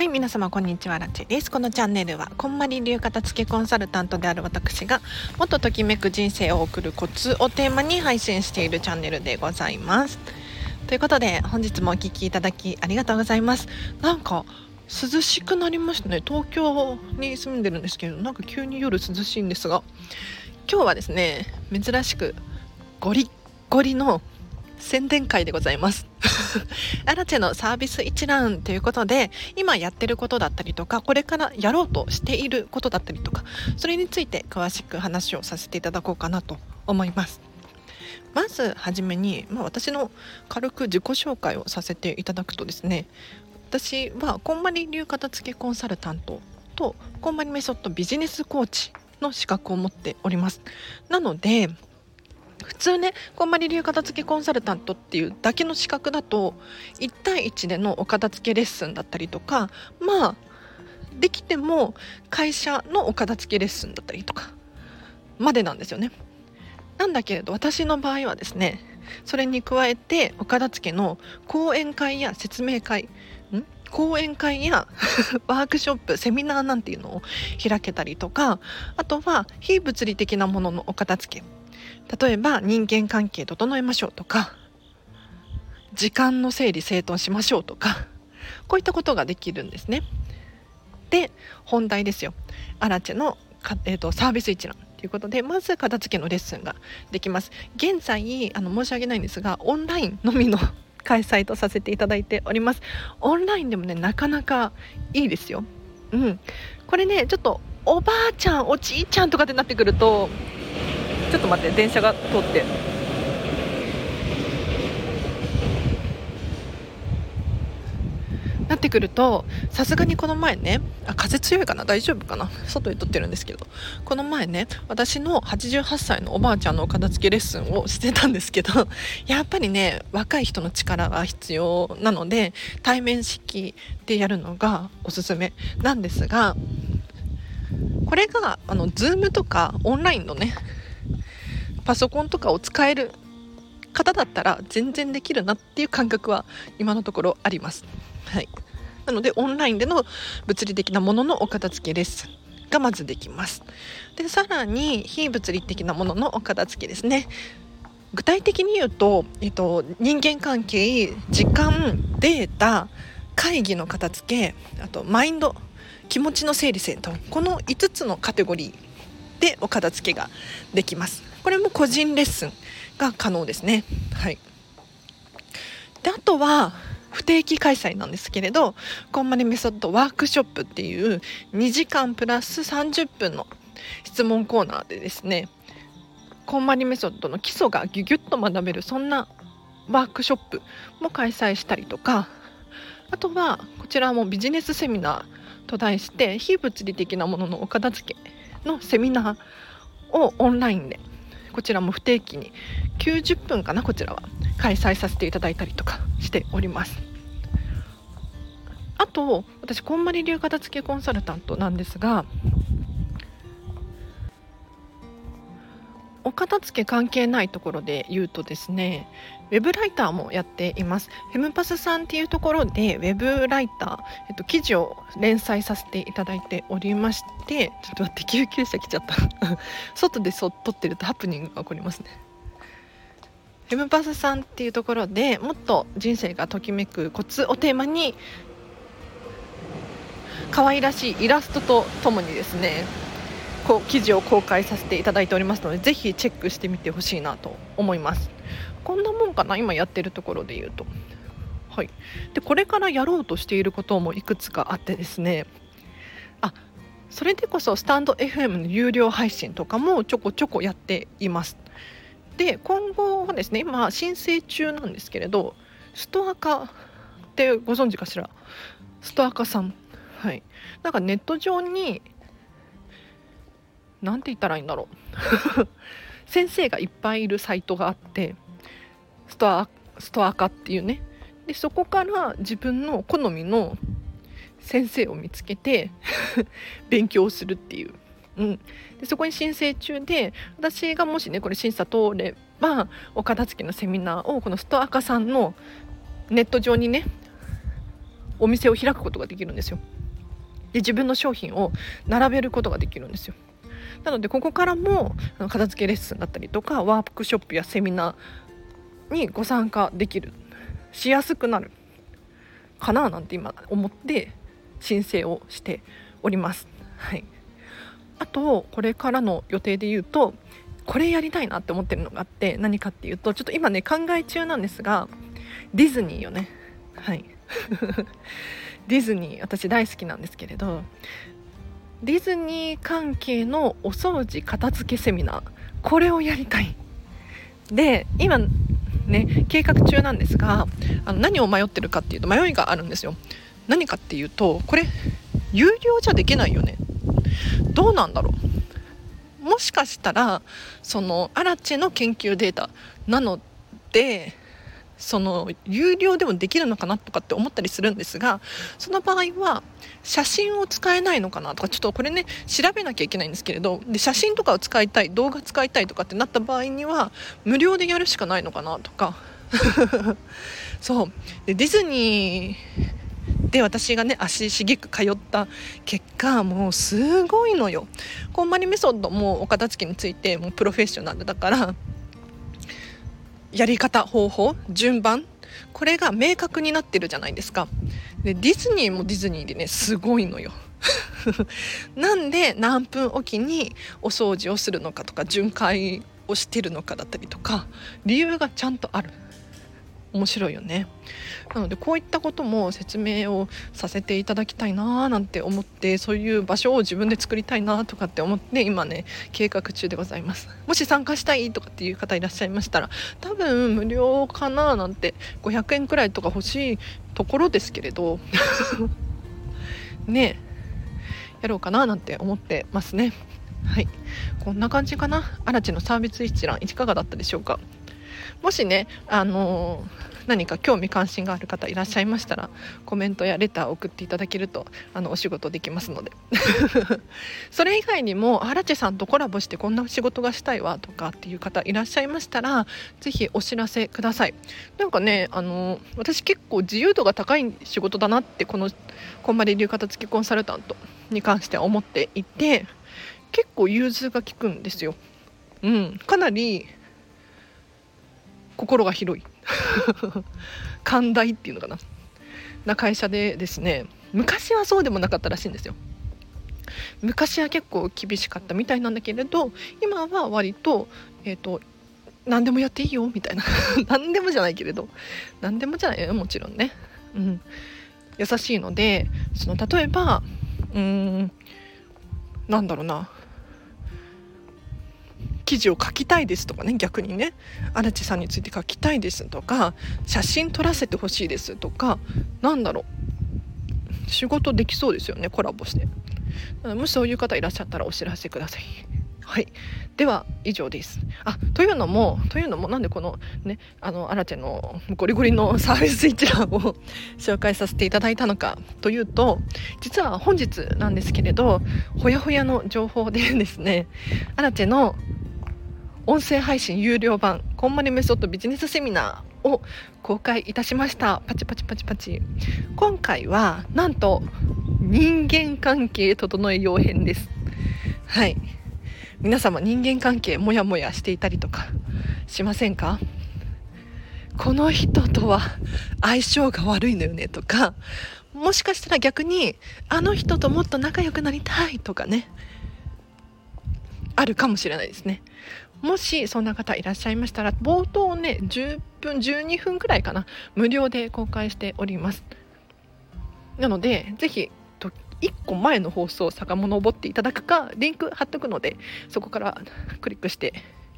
はい、皆様こんにちは、ラチです。このチャンネルは、こんまり流片付けコンサルタントである私が、もっとときめく人生を送るコツをテーマに配信しているチャンネルでございます。ということで、本日もお聴きいただきありがとうございます。なんか、涼しくなりましたね。東京に住んでるんですけど、なんか急に夜涼しいんですが、今日はですね、珍しくゴリッゴリの宣伝会でございます。アラチェのサービス一覧ということで、今やってることだったりとか、これからやろうとしていることだったりとか、それについて詳しく話をさせていただこうかなと思います。まずはじめに、まあ、私の軽く自己紹介をさせていただくとですね私はこんまり流片付けコンサルタントとこんまりメソッドビジネスコーチの資格を持っておりますなので普通ねこんまり流片付けコンサルタントっていうだけの資格だと1対1でのお片付けレッスンだったりとかまあできても会社のお片付けレッスンだったりとかまでなんですよね。なんだけれど私の場合はですねそれに加えてお片付けの講演会や説明会ん？講演会や ワークショップセミナーなんていうのを開けたりとかあとは非物理的なもののお片付け例えば人間関係整えましょうとか時間の整理整頓しましょうとかこういったことができるんですね。で本題ですよ。アラチェのか、えーと、サービス一覧ということでまず片付けのレッスンができます。現在あの申し訳ないんですがオンラインのみの 開催とさせていただいております。オンラインでもねなかなかいいですよ。うん。これねちょっとおばあちゃんおじいちゃんとかってなってくるとちょっと待って電車が通って。なってくるとさすがにこの前ねあ風強いかな？大丈夫かな？外で撮ってるんですけど。この前ね私の88歳のおばあちゃんのお片付けレッスンをしてたんですけど やっぱりね若い人の力が必要なので対面式でやるのがおすすめなんですがこれがあの Zoom とかオンラインのねパソコンとかを使える方だったら全然できるなっていう感覚は今のところあります。はい、なのでオンラインでの物理的なもののお片付けレッスンがまずできます。でさらに非物理的なもののお片付けですね。具体的に言うと、えっと、人間関係時間データ会議の片付けあとマインド気持ちの整理整頓この5つのカテゴリーでお片付けができますこれも個人レッスンが可能ですね。はい。であとは不定期開催なんですけれどコンマネメソッドワークショップっていう2時間プラス30分の質問コーナーでですねコンマニメソッドの基礎がギュギュッと学べるそんなワークショップも開催したりとかあとはこちらもビジネスセミナーと題して非物理的なもののお片付けのセミナーをオンラインでこちらも不定期に90分かなこちらは。開催させていただいたりとかしております。あと私こんまり流片付けコンサルタントなんですが片付け関係ないところで言うとですねウェブライターもやっています。フェムパスさんっていうところでウェブライター、えっと、記事を連載させていただいておりましてちょっと待って救急車来ちゃった。外でそ撮ってるとハプニングが起こりますね。フェムパスさんっていうところでもっと人生がときめくコツをテーマに可愛らしいイラストとともにですねこ記事を公開させていただいておりますのでぜひチェックしてみてほしいなと思います。こんなもんかな？今やってるところで言うと。はい。でこれからやろうとしていることもいくつかあってですね。あそれでこそスタンド FM の有料配信とかもちょこちょこやっています。で今後はですね今申請中なんですけれどストア化ってご存知かしら？ストア化さん。はい。なんかネット上に何て言ったらいいんだろう。先生がいっぱいいるサイトがあってストアストア化っていうね。でそこから自分の好みの先生を見つけて 勉強するっていう、うん、でそこに申請中で私がもしねこれ審査通ればお片付けのセミナーをこのストア化さんのネット上にねお店を開くことができるんですよ。で自分の商品を並べることができるんですよ。なのでここからも片付けレッスンだったりとかワークショップやセミナーにご参加できるしやすくなるかななんて今思って申請をしております。はい、あとこれからの予定で言うとこれやりたいなって思ってるのがあって何かっていうとちょっと今ね考え中なんですがディズニーよね。はい。ディズニー私大好きなんですけれどディズニー関係のお掃除片付けセミナー。これをやりたい。で今ね計画中なんですがあの何を迷ってるかっていうと迷いがあるんですよ。何かっていうとこれ有料じゃできないよね。どうなんだろう。もしかしたらそのアラチェの研究データなのでその有料でもできるのかなとかって思ったりするんですがその場合は写真を使えないのかなとかちょっとこれね調べなきゃいけないんですけれどで写真とかを使いたい動画使いたいとかってなった場合には無料でやるしかないのかなとか。そう。でディズニーで私がね足しげく通った結果もうすごいのよ。こんまりメソッドもお片付けについてもうプロフェッショナルだからやり方方法順番これが明確になってるじゃないですか。でディズニーもディズニーでねすごいのよ。なんで何分おきにお掃除をするのかとか巡回をしてるのかだったりとか理由がちゃんとある。面白いよね。なのでこういったことも説明をさせていただきたいなーなんて思ってそういう場所を自分で作りたいなとかって思って今ね計画中でございます。もし参加したいとかっていう方いらっしゃいましたら多分無料かななんて500円くらいとか欲しいところですけれど ねやろうかななんて思ってますね。はい。こんな感じかな？嵐のサービス一覧いかがだったでしょうか？もしね、あの、何か興味関心がある方いらっしゃいましたらコメントやレターを送っていただけるとあのお仕事できますので。それ以外にも荒地さんとコラボしてこんな仕事がしたいわとかっていう方いらっしゃいましたら是非お知らせください。なんかねあの、私結構自由度が高い仕事だなってこのこんまり流片付きコンサルタントに関しては思っていて結構融通が利くんですよ。うん、かなり心が広い。寛大っていうのかな。な会社でですね昔はそうでもなかったらしいんですよ。昔は結構厳しかったみたいなんだけれど今は割と,、えーと、何でもやっていいよみたいな。何でもじゃないけれど。何でもじゃないよもちろんね、うん、優しいのでその例えばうーんなんだろうな。記事を書きたいですとかね逆にね荒地さんについて書きたいですとか写真撮らせてほしいですとかなんだろう仕事できそうですよねコラボして。もしそういう方いらっしゃったらお知らせください。はい。では以上です。あというのもというのもなんでこのねあのアラチェのゴリゴリのサービス一覧を 紹介させていただいたのかというと実は本日なんですけれどほやほやの情報でですねアラチェの音声配信有料版こんまりメソッドビジネスセミナーを公開いたしました。パチパチパチパチ。今回はなんと人間関係整えよう編です。はい。皆様人間関係モヤモヤしていたりとかしませんか？この人とは相性が悪いのよねとかもしかしたら逆にあの人ともっと仲良くなりたいとかねあるかもしれないですね。もしそんな方いらっしゃいましたら冒頭ね10分12分くらいかな無料で公開しております。なのでぜひ1個前の放送を遡っていただくかリンク貼っとくのでそこから クリックして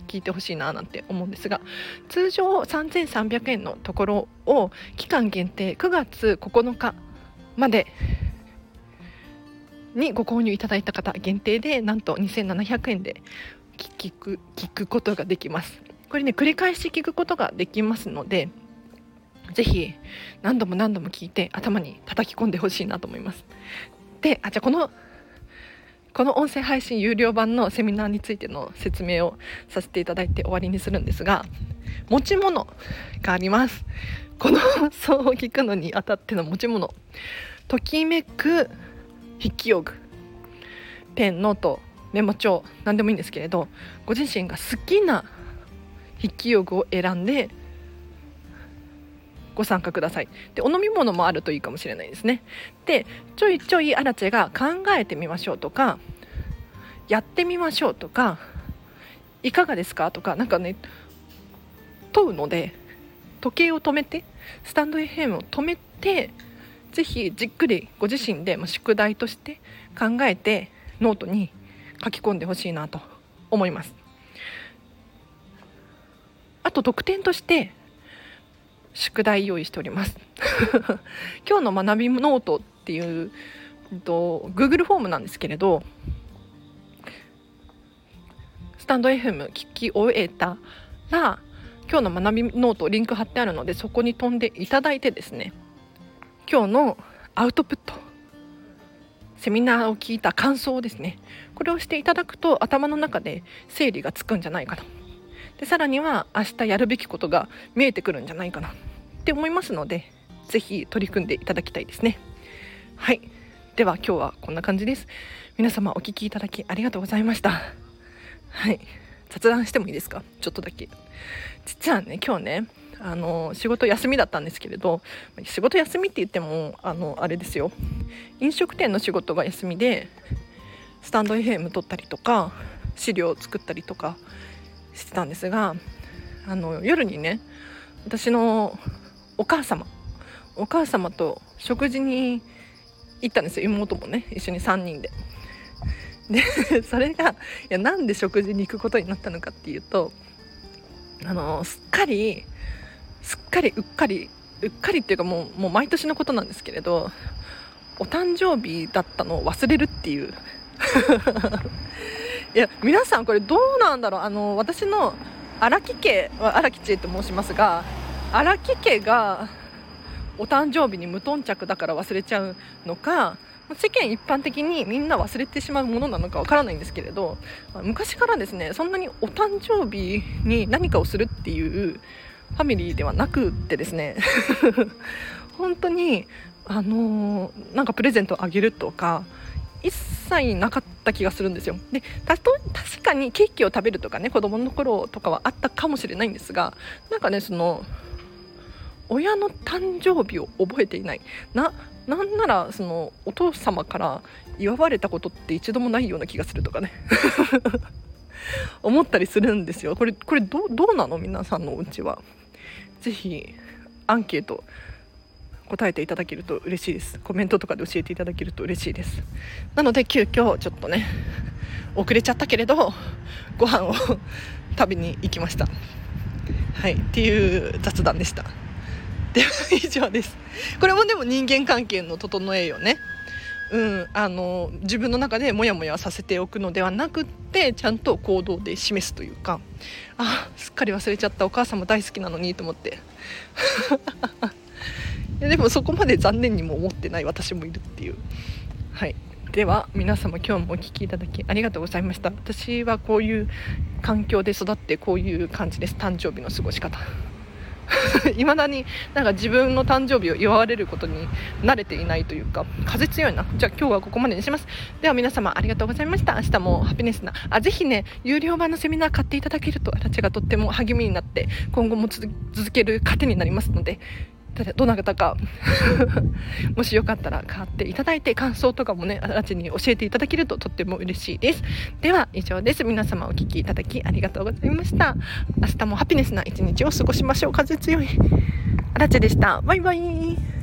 聞いてほしいななんて思うんですが通常3300円のところを期間限定9月9日までにご購入いただいた方限定でなんと2700円で聞く聞くことができます。これね繰り返し聞くことができますのでぜひ何度も何度も聞いて頭に叩き込んでほしいなと思います。であじゃあこのこの音声配信有料版のセミナーについての説明をさせていただいて終わりにするんですが持ち物があります。この放送を聞くのにあたっての持ち物。ときめく筆記用具。ペンノート。メモ帳何でもいいんですけれどご自身が好きな筆記用具を選んでご参加ください。でお飲み物もあるといいかもしれないですね。でちょいちょいアラチェが考えてみましょうとかやってみましょうとかいかがですかとかなんかね問うので時計を止めてスタンド FM を止めてぜひじっくりご自身で宿題として考えてノートに書き込んでほしいなと思います。あと特典として宿題用意しております。今日の学びノートっていうと Google フォームなんですけれどスタンド FM 聞き終えたら今日の学びノートリンク貼ってあるのでそこに飛んでいただいてですね今日のアウトプットセミナーを聞いた感想ですねこれをしていただくと頭の中で整理がつくんじゃないかなでさらには明日やるべきことが見えてくるんじゃないかな。って思いますので是非取り組んでいただきたいですね。はい。では今日はこんな感じです。皆様お聴きいただきありがとうございました。はい。雑談してもいいですか？ちょっとだけ。実はね今日ねあの仕事休みだったんですけれど仕事休みって言ってもあのあれですよ飲食店の仕事が休みでスタンド FM 撮ったりとか資料を作ったりとかしてたんですがあの夜にね私のお母様お母様と食事に行ったんですよ妹もね一緒に3人で。で それがいやなんで食事に行くことになったのかっていうとあのすっかりすっかりうっかりうっかりっていうかもうもう毎年のことなんですけれどお誕生日だったのを忘れるっていう。いや皆さんこれどうなんだろう。あの私の荒木家荒木知恵と申しますが荒木家がお誕生日に無頓着だから忘れちゃうのか世間一般的にみんな忘れてしまうものなのかわからないんですけれど昔からですねそんなにお誕生日に何かをするっていうファミリーではなくってですね。本当にあのー、なんかプレゼントをあげるとか一切なかった気がするんですよ。で確かにケーキを食べるとかね子供の頃とかはあったかもしれないんですがなんかねその親の誕生日を覚えていない。ななんならそのお父様から祝われたことって一度もないような気がするとかね。思ったりするんですよ。これこれどうなの？皆さんのお家は。是非アンケート答えていただけると嬉しいです。コメントとかで教えていただけると嬉しいです。なので急遽ちょっとね遅れちゃったけれどご飯を食べに行きました。はい。っていう雑談でした。では以上です。これもでも人間関係の整えよね。うん、あの自分の中でモヤモヤさせておくのではなくってちゃんと行動で示すというかあすっかり忘れちゃったお母さんも大好きなのにと思って。でもそこまで残念にも思ってない私もいるっていう。はい。では皆様今日もお聴きいただきありがとうございました。私はこういう環境で育ってこういう感じです。誕生日の過ごし方。いまだになんか自分の誕生日を祝われることに慣れていないというか風強いな。じゃあ今日はここまでにします。では皆様ありがとうございました。明日もハピネスなあぜひね有料版のセミナー買っていただけると私がとっても励みになって今後も続ける糧になりますのでどなたか。もしよかったら買っていただいて感想とかもねあちに教えていただけるととっても嬉しいです。では以上です。皆様お聴きいただきありがとうございました。明日もハピネスな一日を過ごしましょう。風強い。あらちでした。バイバイ。